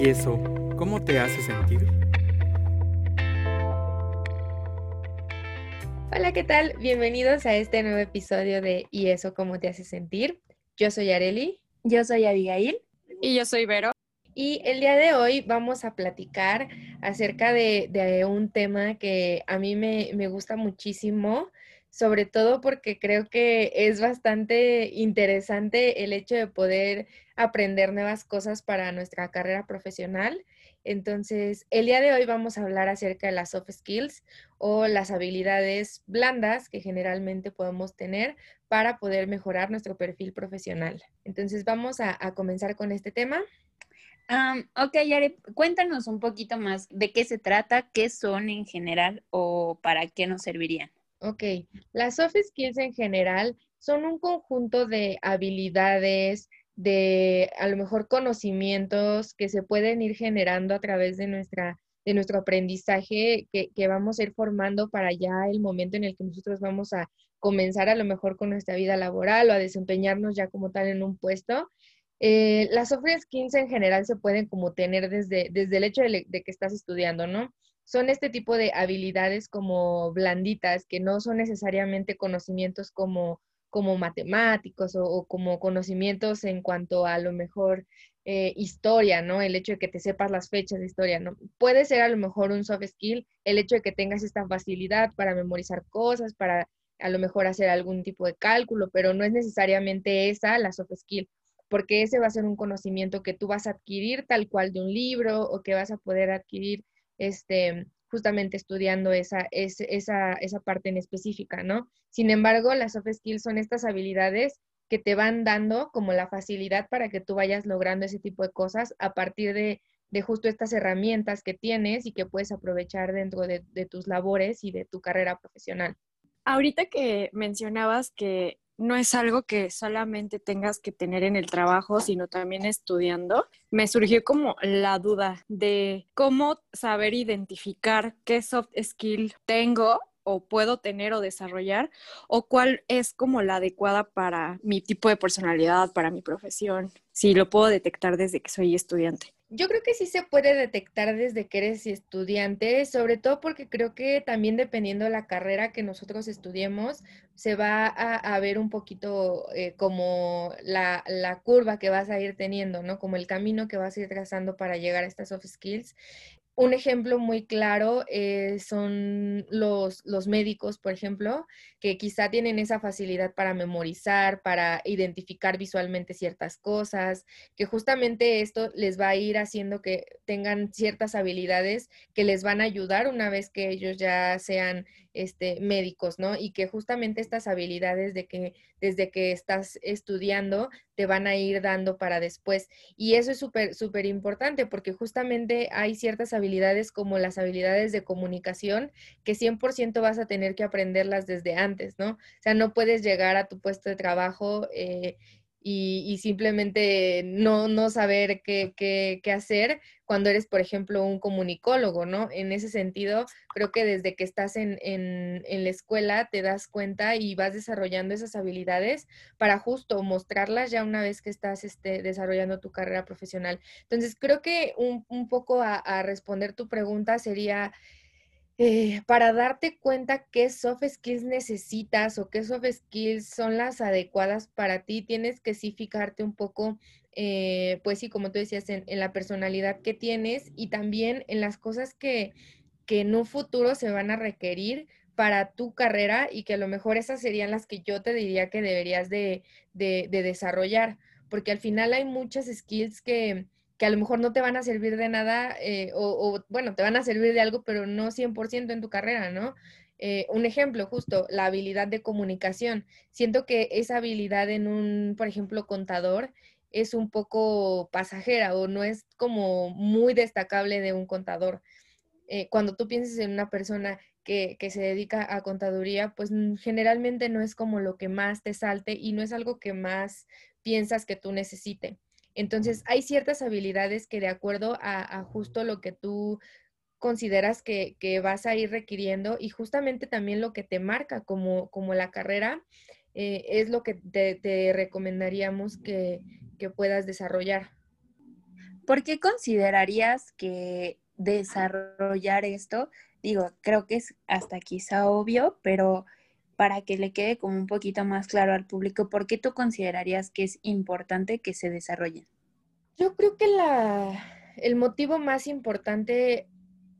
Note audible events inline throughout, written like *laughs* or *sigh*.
¿Y eso cómo te hace sentir? Hola, ¿qué tal? Bienvenidos a este nuevo episodio de ¿Y eso cómo te hace sentir? Yo soy Areli. Yo soy Abigail. Y yo soy Vero. Y el día de hoy vamos a platicar acerca de, un tema que a mí me, me gusta muchísimo, sobre todo porque creo que es bastante interesante el hecho de poder aprender nuevas cosas para nuestra carrera profesional. Entonces, el día de hoy vamos a hablar acerca de las soft skills o las habilidades blandas que generalmente podemos tener para poder mejorar nuestro perfil profesional. Entonces, vamos a, comenzar con este tema. ok, Yare, cuéntanos un poquito más de qué se trata, qué son en general o para qué nos servirían. Ok, las soft skills en general son un conjunto de habilidades, de a lo mejor conocimientos que se pueden ir generando a través de nuestra de nuestro aprendizaje que, que, vamos a ir formando para ya el momento en el que nosotros vamos a comenzar a lo mejor con nuestra vida laboral o a desempeñarnos ya como tal en un puesto. Eh, las soft skills en general se pueden como tener desde, desde el hecho de, de que estás estudiando, ¿no? Son este tipo de habilidades como blanditas, que no son necesariamente conocimientos como, como matemáticos o, como conocimientos en cuanto a lo mejor eh, historia, ¿no? El hecho de que te sepas las fechas de historia, ¿no? Puede ser a lo mejor un soft skill, el hecho de que tengas esta facilidad para memorizar cosas, para a lo mejor hacer algún tipo de cálculo, pero no es necesariamente esa la soft skill, porque ese va a ser un conocimiento que tú vas a adquirir tal cual de un libro o que vas a poder adquirir este, justamente estudiando esa, esa, esa parte en específica, ¿no? Sin embargo, las soft skills son estas habilidades que te van dando como la facilidad para que tú vayas logrando ese tipo de cosas a partir de, de justo estas herramientas que tienes y que puedes aprovechar dentro de, de tus labores y de tu carrera profesional. Ahorita que mencionabas que no es algo que solamente tengas que tener en el trabajo, sino también estudiando, me surgió como la duda de cómo saber identificar qué soft skill tengo o puedo tener o desarrollar o cuál es como la adecuada para mi tipo de personalidad, para mi profesión, si lo puedo detectar desde que soy estudiante. Yo creo que sí se puede detectar desde que eres estudiante, sobre todo porque creo que también dependiendo de la carrera que nosotros estudiemos, se va a, ver un poquito eh, como la, la, curva que vas a ir teniendo, ¿no? Como el camino que vas a ir trazando para llegar a estas soft skills. Un ejemplo muy claro eh, son los, los, médicos, por ejemplo, que quizá tienen esa facilidad para memorizar, para identificar visualmente ciertas cosas, que justamente esto les va a ir haciendo que tengan ciertas habilidades que les van a ayudar una vez que ellos ya sean este, médicos, ¿no? Y que justamente estas habilidades de que desde que estás estudiando te van a ir dando para después. Y eso es súper, súper importante porque justamente hay ciertas habilidades como las habilidades de comunicación que 100% vas a tener que aprenderlas desde antes, ¿no? O sea, no puedes llegar a tu puesto de trabajo eh, y, simplemente no, no saber qué, qué, hacer cuando eres, por ejemplo, un comunicólogo, ¿no? En ese sentido, creo que desde que estás en, en, la escuela te das cuenta y vas desarrollando esas habilidades para justo mostrarlas ya una vez que estás este, desarrollando tu carrera profesional. Entonces, creo que un, un poco a responder tu pregunta sería eh, para darte cuenta qué soft skills necesitas o qué soft skills son las adecuadas para ti, tienes que sí fijarte un poco, eh, pues sí, como tú decías, en, la personalidad que tienes y también en las cosas que, que en un futuro se van a requerir para tu carrera y que a lo mejor esas serían las que yo te diría que deberías de, de desarrollar, porque al final hay muchas skills que, que a lo mejor no te van a servir de nada, eh, o, bueno, te van a servir de algo, pero no 100% en tu carrera, ¿no? Eh, un ejemplo, justo, la habilidad de comunicación. Siento que esa habilidad en un, por ejemplo, contador es un poco pasajera o no es como muy destacable de un contador. Eh, cuando tú piensas en una persona que, que, se dedica a contaduría, pues generalmente no es como lo que más te salte y no es algo que más piensas que tú necesites. Entonces, hay ciertas habilidades que de acuerdo a, justo lo que tú consideras que, vas a ir requiriendo y justamente también lo que te marca como, como la carrera, eh, es lo que te, recomendaríamos que, puedas desarrollar. ¿Por qué considerarías que desarrollar esto, digo, creo que es hasta quizá obvio, pero para que le quede como un poquito más claro al público, ¿por qué tú considerarías que es importante que se desarrollen? Yo creo que la, el motivo más importante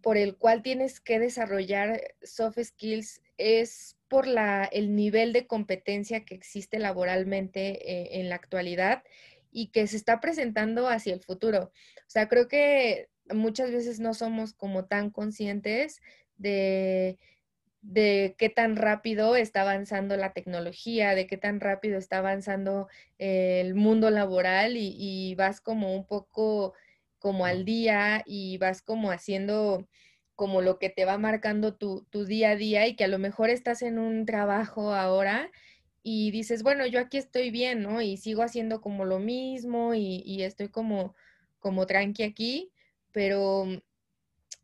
por el cual tienes que desarrollar soft skills es por la, el nivel de competencia que existe laboralmente eh, en la actualidad y que se está presentando hacia el futuro. O sea, creo que muchas veces no somos como tan conscientes de, de qué tan rápido está avanzando la tecnología, de qué tan rápido está avanzando el mundo laboral y, y vas como un poco como al día y vas como haciendo como lo que te va marcando tu, tu, día a día y que a lo mejor estás en un trabajo ahora y dices, bueno, yo aquí estoy bien, ¿no? Y sigo haciendo como lo mismo y, y estoy como, como tranqui aquí, pero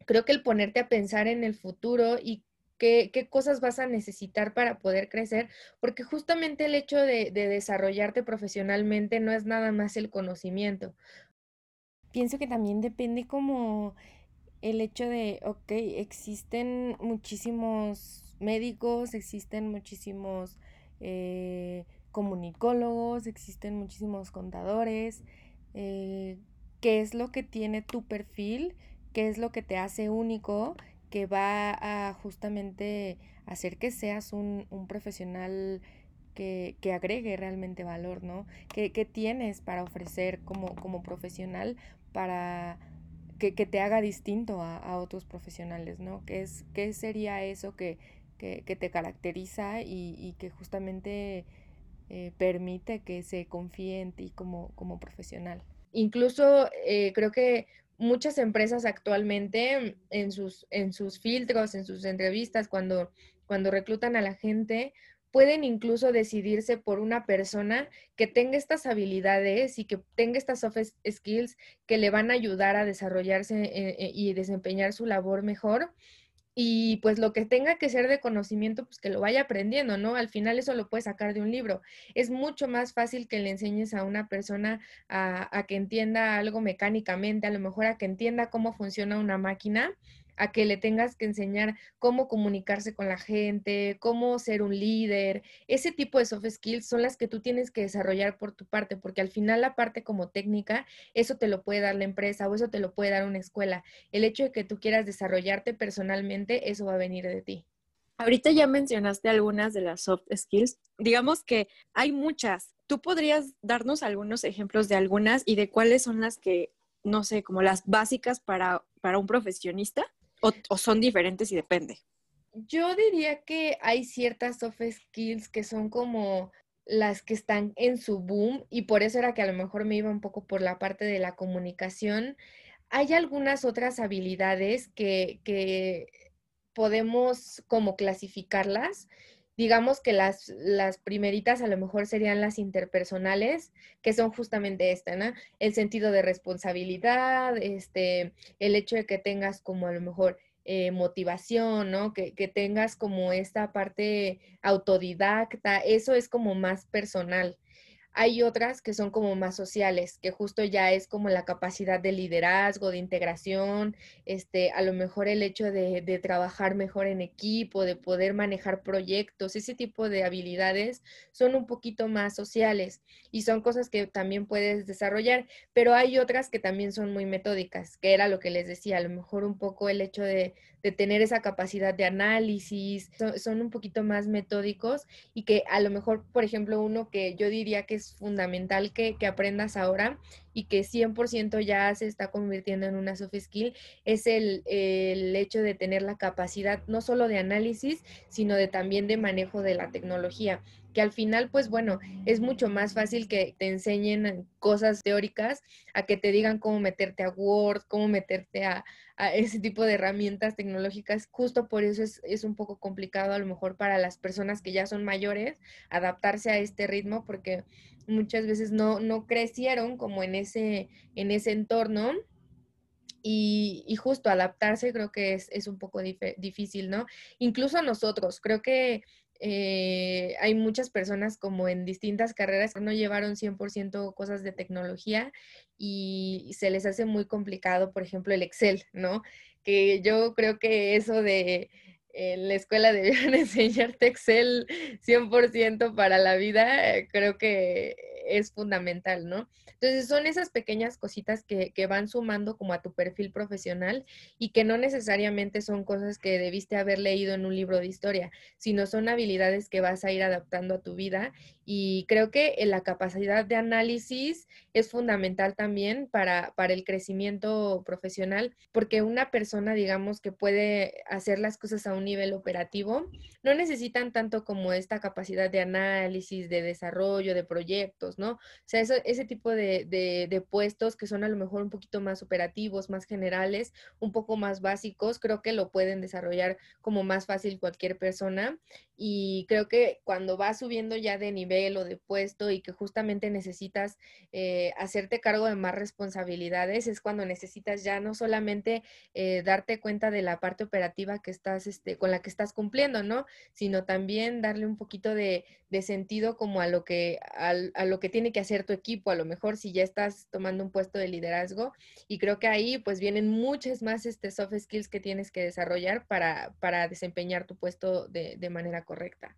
creo que el ponerte a pensar en el futuro y qué, cosas vas a necesitar para poder crecer, porque justamente el hecho de, de desarrollarte profesionalmente no es nada más el conocimiento. Pienso que también depende como el hecho de, ok, existen muchísimos médicos, existen muchísimos eh, comunicólogos, existen muchísimos contadores, eh, qué es lo que tiene tu perfil, qué es lo que te hace único, que va a justamente hacer que seas un, un profesional que, que, agregue realmente valor, ¿no? ¿Qué, qué tienes para ofrecer como, como profesional para que, que te haga distinto a, a, otros profesionales, ¿no? ¿Qué, es, qué sería eso que, que, te caracteriza y, y que justamente eh, permite que se confíe en ti como, como profesional? Incluso eh, creo que muchas empresas actualmente en sus, en sus filtros, en sus entrevistas, cuando, cuando reclutan a la gente, pueden incluso decidirse por una persona que tenga estas habilidades y que tenga estas soft skills que le van a ayudar a desarrollarse eh, eh, y desempeñar su labor mejor. Y pues lo que tenga que ser de conocimiento, pues que lo vaya aprendiendo, ¿no? Al final eso lo puedes sacar de un libro. Es mucho más fácil que le enseñes a una persona a, a que entienda algo mecánicamente, a lo mejor a que entienda cómo funciona una máquina, a que le tengas que enseñar cómo comunicarse con la gente, cómo ser un líder. Ese tipo de soft skills son las que tú tienes que desarrollar por tu parte, porque al final la parte como técnica, eso te lo puede dar la empresa o eso te lo puede dar una escuela. El hecho de que tú quieras desarrollarte personalmente, eso va a venir de ti. Ahorita ya mencionaste algunas de las soft skills. Digamos que hay muchas. ¿Tú podrías darnos algunos ejemplos de algunas y de cuáles son las que, no sé, como las básicas para, para un profesionista? ¿O, ¿O, son diferentes y depende? Yo diría que hay ciertas soft skills que son como las que están en su boom y por eso era que a lo mejor me iba un poco por la parte de la comunicación. Hay algunas otras habilidades que, que podemos como clasificarlas. Digamos que las, las primeritas a lo mejor serían las interpersonales, que son justamente esta, ¿no? El sentido de responsabilidad, este, el hecho de que tengas como a lo mejor eh, motivación, ¿no? Que, que tengas como esta parte autodidacta, eso es como más personal. Hay otras que son como más sociales, que justo ya es como la capacidad de liderazgo, de integración, este, a lo mejor el hecho de, de, trabajar mejor en equipo, de poder manejar proyectos, ese tipo de habilidades son un poquito más sociales y son cosas que también puedes desarrollar, pero hay otras que también son muy metódicas, que era lo que les decía, a lo mejor un poco el hecho de, de tener esa capacidad de análisis, son, un poquito más metódicos y que a lo mejor, por ejemplo, uno que yo diría que es fundamental que, que aprendas ahora y que 100% ya se está convirtiendo en una soft skill es el, el, hecho de tener la capacidad no solo de análisis, sino de también de manejo de la tecnología que al final, pues bueno, es mucho más fácil que te enseñen cosas teóricas a que te digan cómo meterte a Word, cómo meterte a, ese tipo de herramientas tecnológicas. Justo por eso es, es, un poco complicado a lo mejor para las personas que ya son mayores adaptarse a este ritmo porque muchas veces no, no crecieron como en ese, en ese entorno. Y, y, justo adaptarse creo que es, es un poco dif difícil, ¿no? Incluso a nosotros, creo que eh, hay muchas personas como en distintas carreras que no llevaron 100% cosas de tecnología y se les hace muy complicado, por ejemplo, el Excel, ¿no? Que yo creo que eso de en la escuela debieron *laughs* enseñarte Excel 100% para la vida, eh, creo que es fundamental, ¿no? Entonces son esas pequeñas cositas que, que, van sumando como a tu perfil profesional y que no necesariamente son cosas que debiste haber leído en un libro de historia, sino son habilidades que vas a ir adaptando a tu vida y creo que la capacidad de análisis es fundamental también para, para el crecimiento profesional, porque una persona, digamos, que puede hacer las cosas a un nivel operativo, no necesitan tanto como esta capacidad de análisis, de desarrollo, de proyectos, ¿no? O sea, ese tipo de, de, de puestos que son a lo mejor un poquito más operativos, más generales, un poco más básicos, creo que lo pueden desarrollar como más fácil cualquier persona y creo que cuando vas subiendo ya de nivel o de puesto y que justamente necesitas eh, hacerte cargo de más responsabilidades, es cuando necesitas ya no solamente eh, darte cuenta de la parte operativa que estás, este, con la que estás cumpliendo, ¿no? Sino también darle un poquito de, de sentido como a lo, que, a, a lo que tiene que hacer tu equipo, a lo mejor si ya estás tomando un puesto de liderazgo. Y creo que ahí pues vienen muchas más este, soft skills que tienes que desarrollar para, para desempeñar tu puesto de, de manera correcta.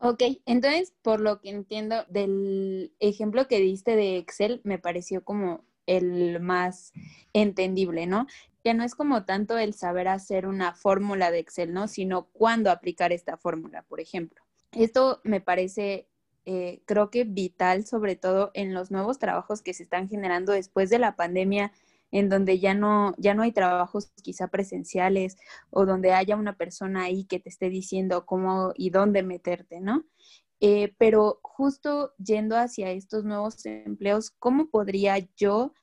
Ok, entonces por lo que entiendo del ejemplo que diste de Excel, me pareció como el más entendible, ¿no? Que no es como tanto el saber hacer una fórmula de Excel, ¿no? Sino cuándo aplicar esta fórmula, por ejemplo. Esto me parece, eh, creo que vital, sobre todo en los nuevos trabajos que se están generando después de la pandemia en donde ya no, ya no hay trabajos quizá presenciales o donde haya una persona ahí que te esté diciendo cómo y dónde meterte, ¿no? Eh, pero justo yendo hacia estos nuevos empleos, ¿cómo podría yo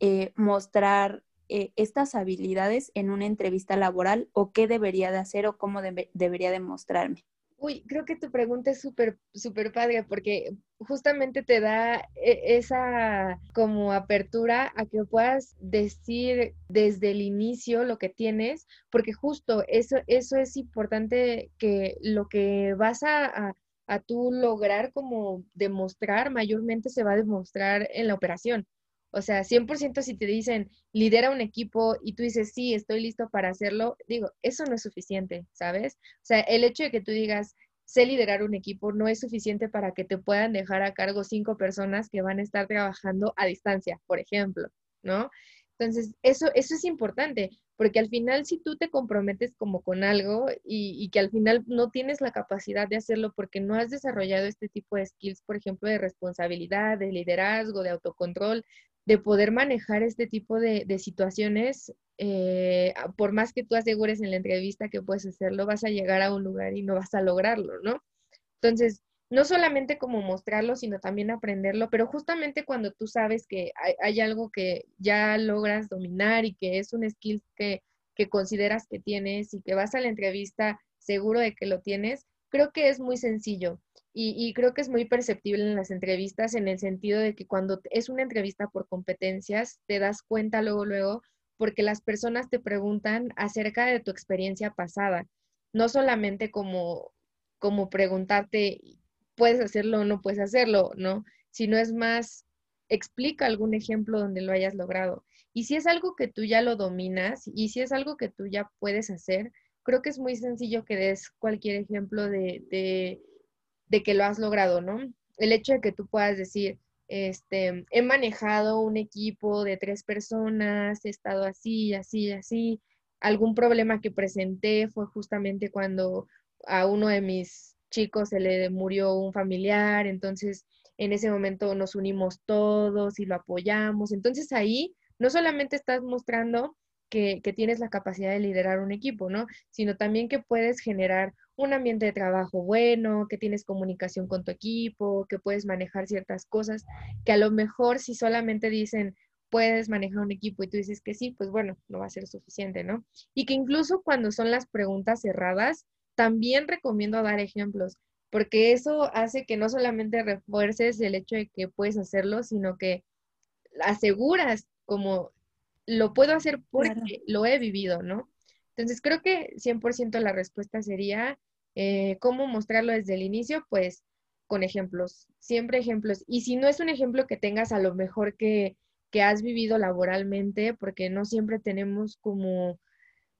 eh, mostrar estas habilidades en una entrevista laboral o qué debería de hacer o cómo debería de mostrarme? Uy, creo que tu pregunta es súper, súper padre porque justamente te da e, esa como apertura a que puedas decir desde el inicio lo que tienes, porque justo eso, eso es importante que lo que vas a, a, a tú lograr como demostrar mayormente se va a demostrar en la operación. O sea, 100% si te dicen lidera un equipo y tú dices, sí, estoy listo para hacerlo, digo, eso no es suficiente, ¿sabes? O sea, el hecho de que tú digas, sé liderar un equipo no es suficiente para que te puedan dejar a cargo cinco personas que van a estar trabajando a distancia, por ejemplo, ¿no? Entonces, eso, eso es importante, porque al final si tú te comprometes como con algo y, y, que al final no tienes la capacidad de hacerlo porque no has desarrollado este tipo de skills, por ejemplo, de responsabilidad, de liderazgo, de autocontrol, de poder manejar este tipo de, de situaciones, eh, por más que tú asegures en la entrevista que puedes hacerlo, vas a llegar a un lugar y no vas a lograrlo, ¿no? Entonces, no solamente como mostrarlo, sino también aprenderlo, pero justamente cuando tú sabes que hay, hay algo que ya logras dominar y que es un skill que, que consideras que tienes y que vas a la entrevista seguro de que lo tienes, creo que es muy sencillo. Y, creo que es muy perceptible en las entrevistas en el sentido de que cuando es una entrevista por competencias, te das cuenta luego, luego, porque las personas te preguntan acerca de tu experiencia pasada, no solamente como, como preguntarte, puedes hacerlo o no puedes hacerlo, ¿no? Sino es más, explica algún ejemplo donde lo hayas logrado. Y si es algo que tú ya lo dominas y si es algo que tú ya puedes hacer, creo que es muy sencillo que des cualquier ejemplo de, de de que lo has logrado, ¿no? El hecho de que tú puedas decir, este, he manejado un equipo de tres personas, he estado así, así, así. Algún problema que presenté fue justamente cuando a uno de mis chicos se le murió un familiar, entonces en ese momento nos unimos todos y lo apoyamos. Entonces ahí no solamente estás mostrando que, que, tienes la capacidad de liderar un equipo, ¿no? Sino también que puedes generar un ambiente de trabajo bueno, que tienes comunicación con tu equipo, que puedes manejar ciertas cosas, que a lo mejor si solamente dicen puedes manejar un equipo y tú dices que sí, pues bueno, no va a ser suficiente, ¿no? Y que incluso cuando son las preguntas cerradas, también recomiendo dar ejemplos, porque eso hace que no solamente refuerces el hecho de que puedes hacerlo, sino que aseguras como lo puedo hacer porque claro. lo he vivido, ¿no? Entonces creo que 100% la respuesta sería Eh, ¿Cómo mostrarlo desde el inicio? Pues con ejemplos, siempre ejemplos. Y si no es un ejemplo que tengas a lo mejor que, que has vivido laboralmente, porque no siempre tenemos como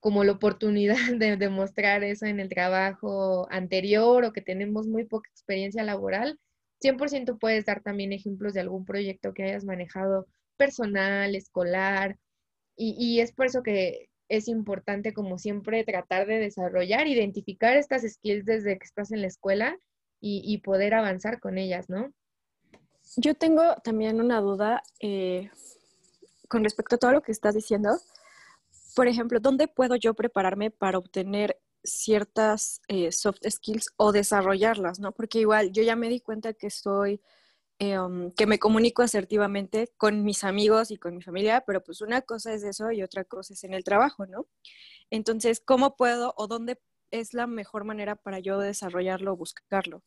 como la oportunidad *laughs* de demostrar eso en el trabajo anterior o que tenemos muy poca experiencia laboral, 100% puedes dar también ejemplos de algún proyecto que hayas manejado personal, escolar, y, es por eso que es importante como siempre tratar de desarrollar, identificar estas skills desde que estás en la escuela y, poder avanzar con ellas, ¿no? Yo tengo también una duda eh, con respecto a todo lo que estás diciendo por ejemplo, ¿dónde puedo yo prepararme para obtener ciertas eh, soft skills o desarrollarlas, ¿no? Porque igual yo ya me di cuenta que soy, em, que me comunico asertivamente con mis amigos y con mi familia, pero pues una cosa es eso y otra cosa es en el trabajo, ¿no? Entonces, ¿cómo puedo o dónde es la mejor manera para yo desarrollarlo o buscarlo?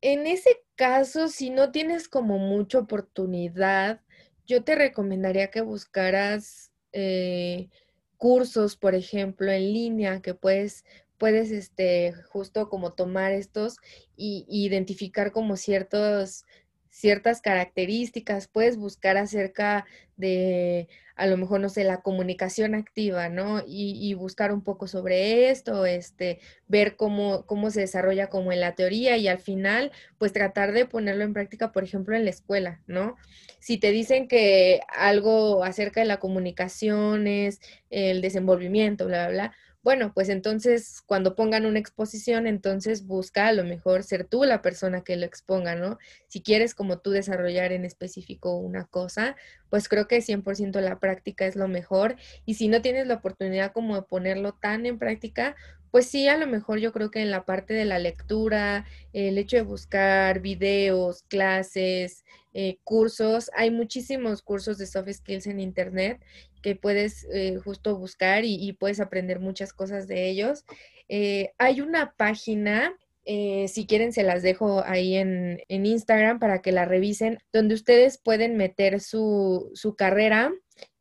En ese caso, si no tienes como mucha oportunidad, yo te recomendaría que buscaras eh, cursos, por ejemplo, en línea que puedes, puedes este, justo como tomar estos y, identificar como ciertos, ciertas características, puedes buscar acerca de, a lo mejor, no sé, la comunicación activa, ¿no? Y, buscar un poco sobre esto, este, ver cómo, cómo se desarrolla como en la teoría y al final, pues tratar de ponerlo en práctica, por ejemplo, en la escuela, ¿no? Si te dicen que algo acerca de la comunicación es el desenvolvimiento, bla, bla, bla, bueno, pues entonces cuando pongan una exposición, entonces busca a lo mejor ser tú la persona que lo exponga, ¿no? Si quieres como tú desarrollar en específico una cosa, pues creo que 100% la práctica es lo mejor. Y si no tienes la oportunidad como de ponerlo tan en práctica, pues sí, a lo mejor yo creo que en la parte de la lectura, el hecho de buscar videos, clases, eh, cursos, hay muchísimos cursos de soft skills en Internet que puedes eh, justo buscar y, puedes aprender muchas cosas de ellos. Eh, hay una página, si quieren se las dejo ahí en, en, Instagram para que la revisen, donde ustedes pueden meter su, su carrera,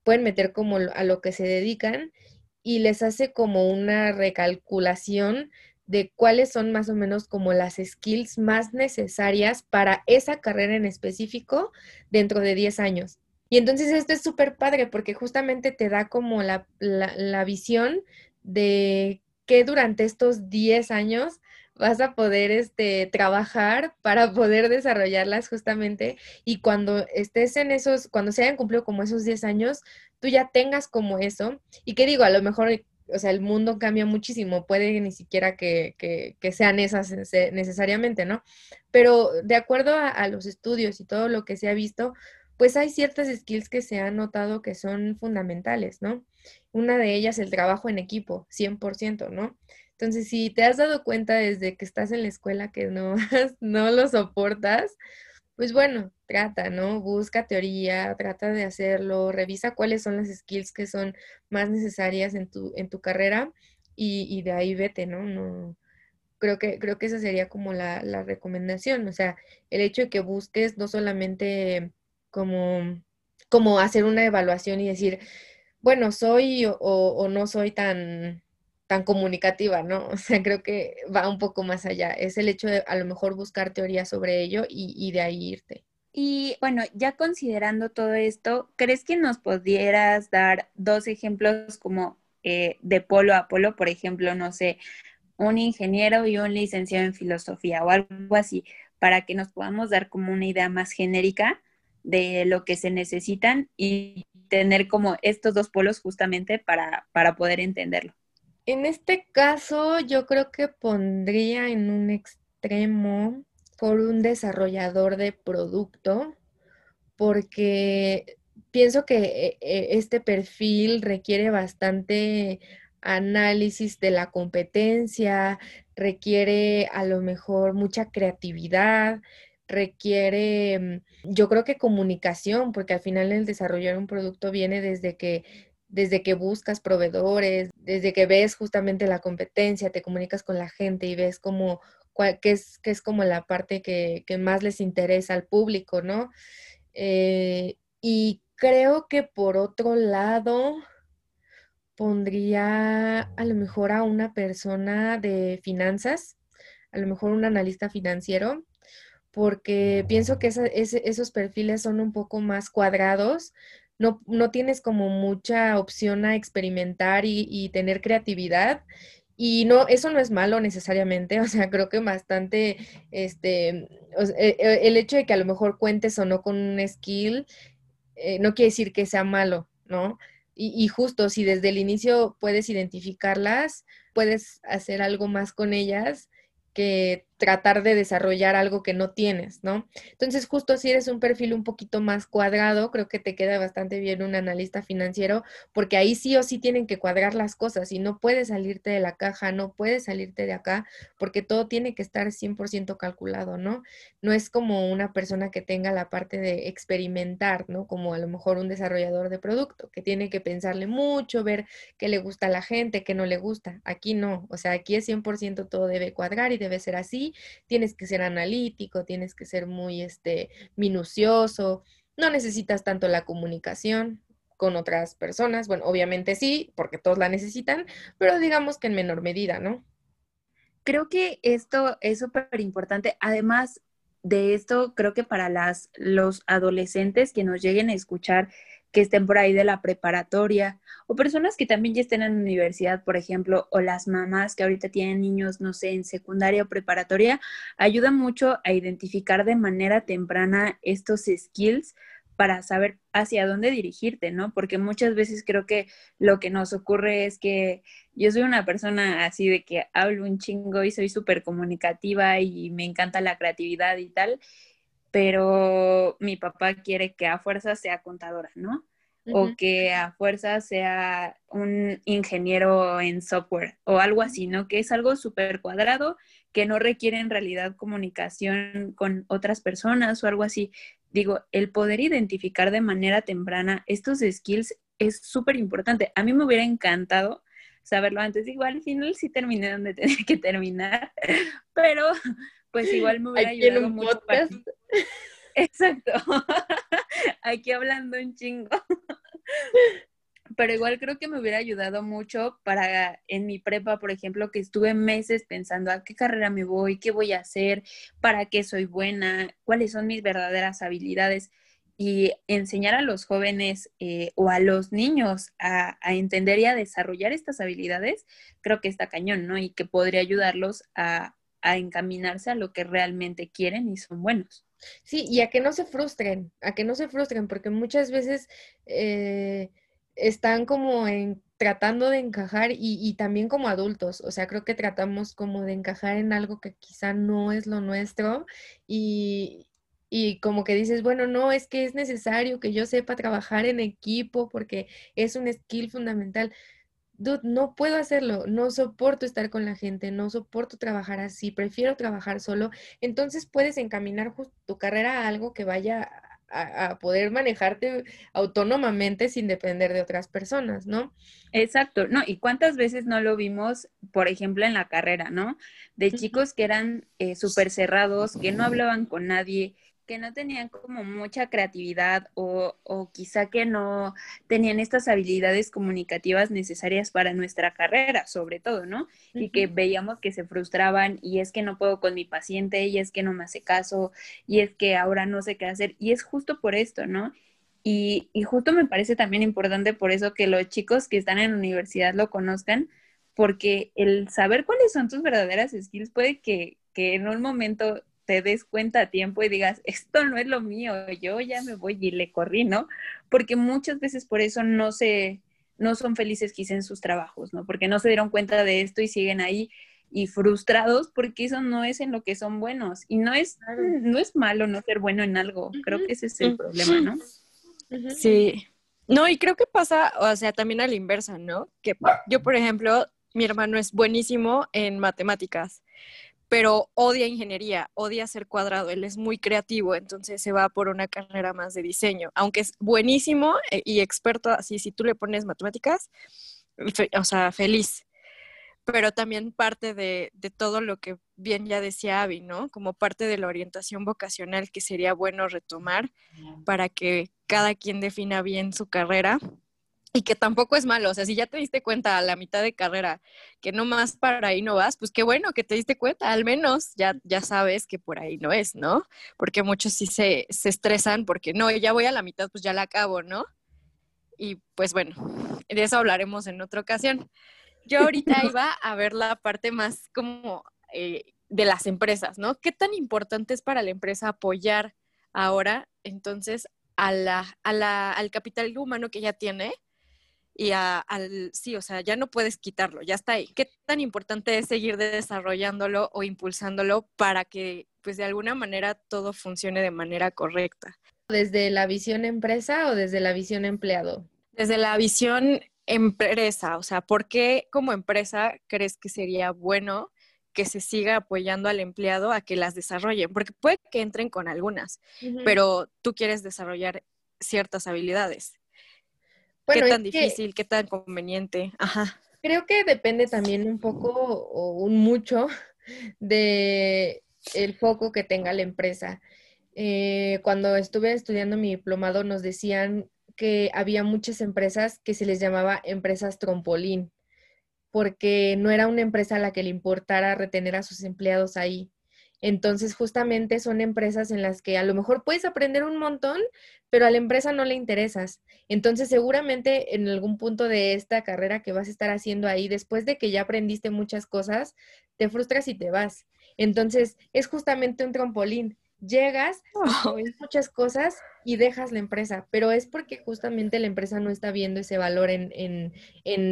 pueden meter como a lo que se dedican y les hace como una recalculación de cuáles son más o menos como las skills más necesarias para esa carrera en específico dentro de 10 años. Y entonces esto es súper padre porque justamente te da como la, la, visión de que durante estos 10 años vas a poder este, trabajar para poder desarrollarlas justamente y cuando estés en esos, cuando se hayan cumplido como esos 10 años, tú ya tengas como eso. Y que digo, a lo mejor, o sea, el mundo cambia muchísimo, puede ni siquiera que, que, sean esas necesariamente, ¿no? Pero de acuerdo a, los estudios y todo lo que se ha visto, pues hay ciertas skills que se han notado que son fundamentales, ¿no? Una de ellas, el trabajo en equipo, 100%, ¿no? Entonces, si te has dado cuenta desde que estás en la escuela que no, *laughs* no lo soportas, pues bueno, trata, ¿no? Busca teoría, trata de hacerlo, revisa cuáles son las skills que son más necesarias en tu, en tu carrera y, de ahí vete, ¿no? No, creo que, creo que esa sería como la, recomendación, o sea, el hecho de que busques no solamente como, como hacer una evaluación y decir, bueno, soy o no soy tan, tan comunicativa, ¿no? *laughs* O sea, creo que va un poco más allá. Es el hecho de a lo mejor buscar teoría sobre ello y, de ahí irte. Y bueno, ya considerando todo esto, ¿crees que nos pudieras dar dos ejemplos como eh, de polo a polo? Por ejemplo, no sé, un ingeniero y un licenciado en filosofía o algo así, para que nos podamos dar como una idea más genérica de lo que se necesitan y tener como estos dos polos justamente para, para poder entenderlo. En este caso, yo creo que pondría en un extremo por un desarrollador de producto, porque pienso que eh, eh, este perfil requiere bastante análisis de la competencia, requiere a lo mejor mucha creatividad, requiere, mm, yo creo que comunicación, porque al final el desarrollar un producto viene desde que desde que buscas proveedores, desde que ves justamente la competencia, te comunicas con la gente y ves como qué es, es como la parte que, más les interesa al público, ¿no? Eh, y creo que por otro lado, pondría a lo mejor a una persona de finanzas, a lo mejor un analista financiero, porque pienso que esos perfiles son un poco más cuadrados, no, no, tienes como mucha opción a experimentar y, tener creatividad. Y no, eso no es malo necesariamente, *laughs* o sea, creo que bastante, este, e, e, el hecho de que a lo mejor cuentes o no con un skill, eh, no quiere decir que sea malo, ¿no? Y, justo si desde el inicio puedes identificarlas, puedes hacer algo más con ellas que tratar de desarrollar algo que no tienes, ¿no? Entonces, justo si eres un perfil un poquito más cuadrado, creo que te queda bastante bien un analista financiero, porque ahí sí o sí tienen que cuadrar las cosas y no puedes salirte de la caja, no puedes salirte de acá, porque todo tiene que estar 100% calculado, ¿no? No es como una persona que tenga la parte de experimentar, ¿no? Como a lo mejor un desarrollador de producto, que tiene que pensarle mucho, ver qué le gusta a la gente, qué no le gusta. Aquí no, o sea, aquí es 100% todo debe cuadrar y debe ser así tienes que ser analítico, tienes que ser muy este, minucioso, no necesitas tanto la comunicación con otras personas, bueno, obviamente sí, porque todos la necesitan, pero digamos que en menor medida, ¿no? Creo que esto es súper importante. Además de esto, creo que para las, los adolescentes que nos lleguen a escuchar que estén por ahí de la preparatoria o personas que también ya estén en universidad, por ejemplo, o las mamás que ahorita tienen niños, no sé, en secundaria o preparatoria, ayuda mucho a identificar de manera temprana estos skills para saber hacia dónde dirigirte, ¿no? Porque muchas veces creo que lo que nos ocurre es que yo soy una persona así de que hablo un chingo y soy súper comunicativa y me encanta la creatividad y tal, pero mi papá quiere que a fuerza sea contadora, ¿no? O que a fuerza sea un ingeniero en software o algo así, ¿no? Que es algo súper cuadrado, que no requiere en realidad comunicación con otras personas o algo así. Digo, el poder identificar de manera temprana estos skills es súper importante. A mí me hubiera encantado saberlo antes. Igual al final sí terminé donde *laughs* tenía que terminar, pero pues igual me hubiera ayudado mucho. *laughs* Exacto. *laughs* Aquí hablando un chingo. *laughs* Pero igual creo que me hubiera ayudado mucho para en mi prepa, por ejemplo, que estuve meses pensando a qué carrera me voy, qué voy a hacer, para qué soy buena, cuáles son mis verdaderas habilidades y enseñar a los jóvenes eh, o a los niños a, a, entender y a desarrollar estas habilidades, creo que está cañón, ¿no? Y que podría ayudarlos a, a encaminarse a lo que realmente quieren y son buenos. Sí, y a que no se frustren, a que no se frustren, porque muchas veces eh, están como en tratando de encajar y, y, también como adultos, o sea, creo que tratamos como de encajar en algo que quizá no es lo nuestro y, y como que dices, bueno, no, es que es necesario que yo sepa trabajar en equipo porque es un skill fundamental dude, no puedo hacerlo, no soporto estar con la gente, no soporto trabajar así, prefiero trabajar solo. Entonces puedes encaminar tu carrera a algo que vaya a, poder manejarte autónomamente sin depender de otras personas, ¿no? Exacto, no, y cuántas veces no lo vimos, por ejemplo, en la carrera, ¿no? De chicos que eran eh, súper cerrados, que no hablaban con nadie, que no tenían como mucha creatividad o, o, quizá que no tenían estas habilidades comunicativas necesarias para nuestra carrera, sobre todo, ¿no? Y que veíamos que se frustraban y es que no puedo con mi paciente y es que no me hace caso y es que ahora no sé qué hacer y es justo por esto, ¿no? Y, y justo me parece también importante por eso que los chicos que están en la universidad lo conozcan, porque el saber cuáles son tus verdaderas skills puede que, que en un momento te des cuenta a tiempo y digas, esto no es lo mío, yo ya me voy y le corrí, ¿no? Porque muchas veces por eso no se, no son felices quizá en sus trabajos, ¿no? Porque no se dieron cuenta de esto y siguen ahí y frustrados porque eso no es en lo que son buenos. Y no es no es malo no ser bueno en algo creo que ese es el problema no sí. No y creo que pasa o sea también a la inversa no que yo por ejemplo mi hermano es buenísimo en matemáticas pero odia ingeniería, odia ser cuadrado, él es muy creativo, entonces se va por una carrera más de diseño, aunque es buenísimo eh, y experto, así si tú le pones matemáticas, o sea, feliz. Pero también parte de, de, todo lo que bien ya decía Avi, ¿no? Como parte de la orientación vocacional que sería bueno retomar para que cada quien defina bien su carrera y que tampoco es malo. O sea, si ya te diste cuenta a la mitad de carrera que no más para ahí no vas, pues qué bueno que te diste cuenta, al menos ya, ya sabes que por ahí no es, ¿no? Porque muchos sí se, se estresan porque no, ya voy a la mitad, pues ya la acabo, ¿no? Y pues bueno, de eso hablaremos en otra ocasión. Yo ahorita *laughs* iba a ver la parte más como eh, de las empresas, ¿no? ¿Qué tan importante es para la empresa apoyar ahora entonces a la, a la, al capital humano que ya tiene? Y al, sí, o sea, ya no puedes quitarlo, ya está ahí. ¿Qué tan importante es seguir desarrollándolo o impulsándolo para que, pues, de alguna manera todo funcione de manera correcta? ¿Desde la visión empresa o desde la visión empleado? Desde la visión empresa, o sea, ¿por qué como empresa crees que sería bueno que se siga apoyando al empleado a que las desarrollen? Porque puede que entren con algunas, pero tú quieres desarrollar ciertas habilidades. ¿Qué tan difícil, qué tan conveniente? Ajá. Creo que depende también un poco o un mucho *laughs* de el foco que tenga la empresa. Eh, cuando estuve estudiando mi diplomado nos decían que había muchas empresas que se les llamaba empresas trompolín, porque no era una empresa a la que le importara retener a sus empleados ahí. Entonces, justamente son empresas en las que a lo mejor puedes aprender un montón, pero a la empresa no le interesas. Entonces, seguramente en algún punto de esta carrera que vas a estar haciendo ahí, después de que ya aprendiste muchas cosas, te frustras y te vas. Entonces, es justamente un trampolín. Llegas, ves muchas cosas y dejas la empresa, pero es porque justamente la empresa no está viendo ese valor en,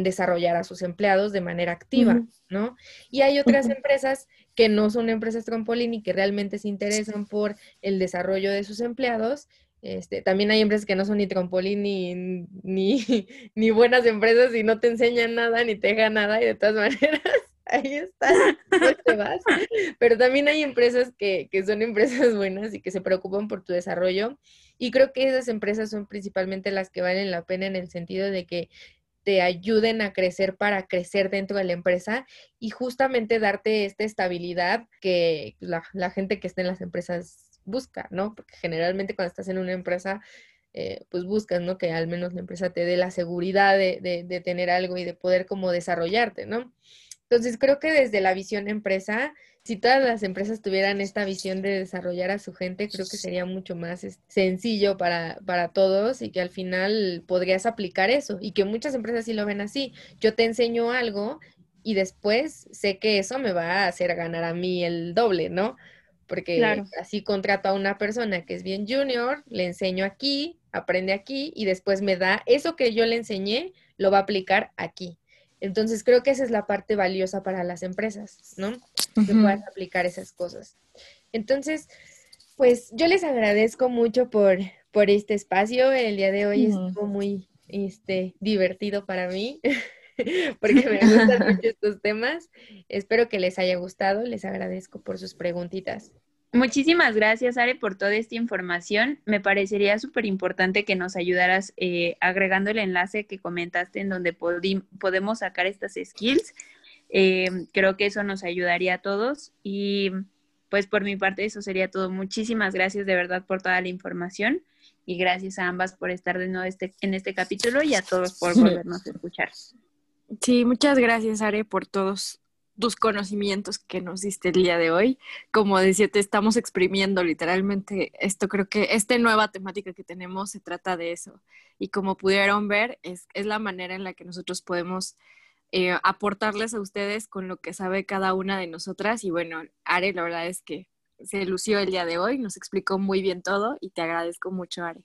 desarrollar a sus empleados de manera activa, ¿no? Y hay otras empresas que no son empresas trampolín y que realmente se interesan por el desarrollo de sus empleados. Este, también hay empresas que no son ni trampolín ni, ni, *laughs* buenas empresas y no te enseñan nada ni te dejan nada y de todas *laughs* maneras ahí estás, no te vas. Pero también hay empresas que, que son empresas buenas y que se preocupan por tu desarrollo. Y creo que esas empresas son principalmente las que valen la pena en el sentido de que te ayuden a crecer para crecer dentro de la empresa y justamente darte esta estabilidad que la, gente que está en las empresas busca, ¿no? Porque generalmente cuando estás en una empresa, eh, pues buscas, ¿no? Que al menos la empresa te dé la seguridad de, de tener algo y de poder como desarrollarte, ¿no? Entonces creo que desde la visión empresa si todas las empresas tuvieran esta visión de desarrollar a su gente, creo que sería mucho más sencillo para, para todos y que al final podrías aplicar eso y que muchas empresas sí lo ven así. Yo te enseño algo y después sé que eso me va a hacer ganar a mí el doble, ¿no? Porque así contrato a una persona que es bien junior, le enseño aquí, aprende aquí y después me da eso que yo le enseñé, lo va a aplicar aquí. Entonces creo que esa es la parte valiosa para las empresas, ¿no? Que puedan aplicar esas cosas. Entonces, pues yo les agradezco mucho por, por este espacio. El día de hoy estuvo muy este, divertido para mí, *laughs* porque me gustan *laughs* mucho estos temas. Espero que les haya gustado. Les agradezco por sus preguntitas. Muchísimas gracias, Are, por toda esta información. Me parecería súper importante que nos ayudaras eh, agregando el enlace que comentaste en donde podemos sacar estas skills. Eh, creo que eso nos ayudaría a todos y pues por mi parte eso sería todo. Muchísimas gracias de verdad por toda la información y gracias a ambas por estar de nuevo este, en este capítulo y a todos por *laughs* volvernos a escuchar. Sí, muchas gracias, Are, por todos tus conocimientos que nos diste el día de hoy. Como decía, te estamos exprimiendo literalmente esto. Creo que esta nueva temática que tenemos se trata de eso. Y como pudieron ver, es, es la manera en la que nosotros podemos eh, aportarles a ustedes con lo que sabe cada una de nosotras. Y bueno, Are, la verdad es que se lució el día de hoy, nos explicó muy bien todo y te agradezco mucho, Are.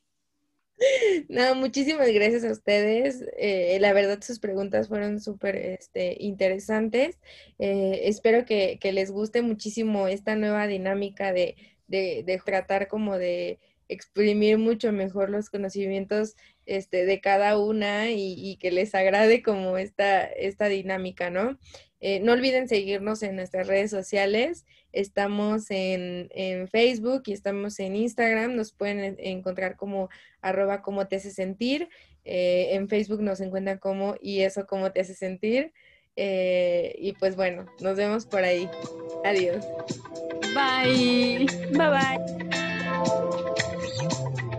*laughs* No, muchísimas gracias a ustedes. Eh, la verdad, sus preguntas fueron súper este, interesantes. Eh, espero que, les guste muchísimo esta nueva dinámica de, de, tratar como de exprimir mucho mejor los conocimientos este, de cada una y, y, que les agrade como esta, esta dinámica, ¿no? Eh, no olviden seguirnos en nuestras redes sociales. Estamos en, en, Facebook y estamos en Instagram. Nos pueden encontrar como arroba como te hace sentir. Eh, en Facebook nos encuentran como y eso como te hace sentir. Eh, y pues bueno, nos vemos por ahí. Adiós. Bye. Bye bye.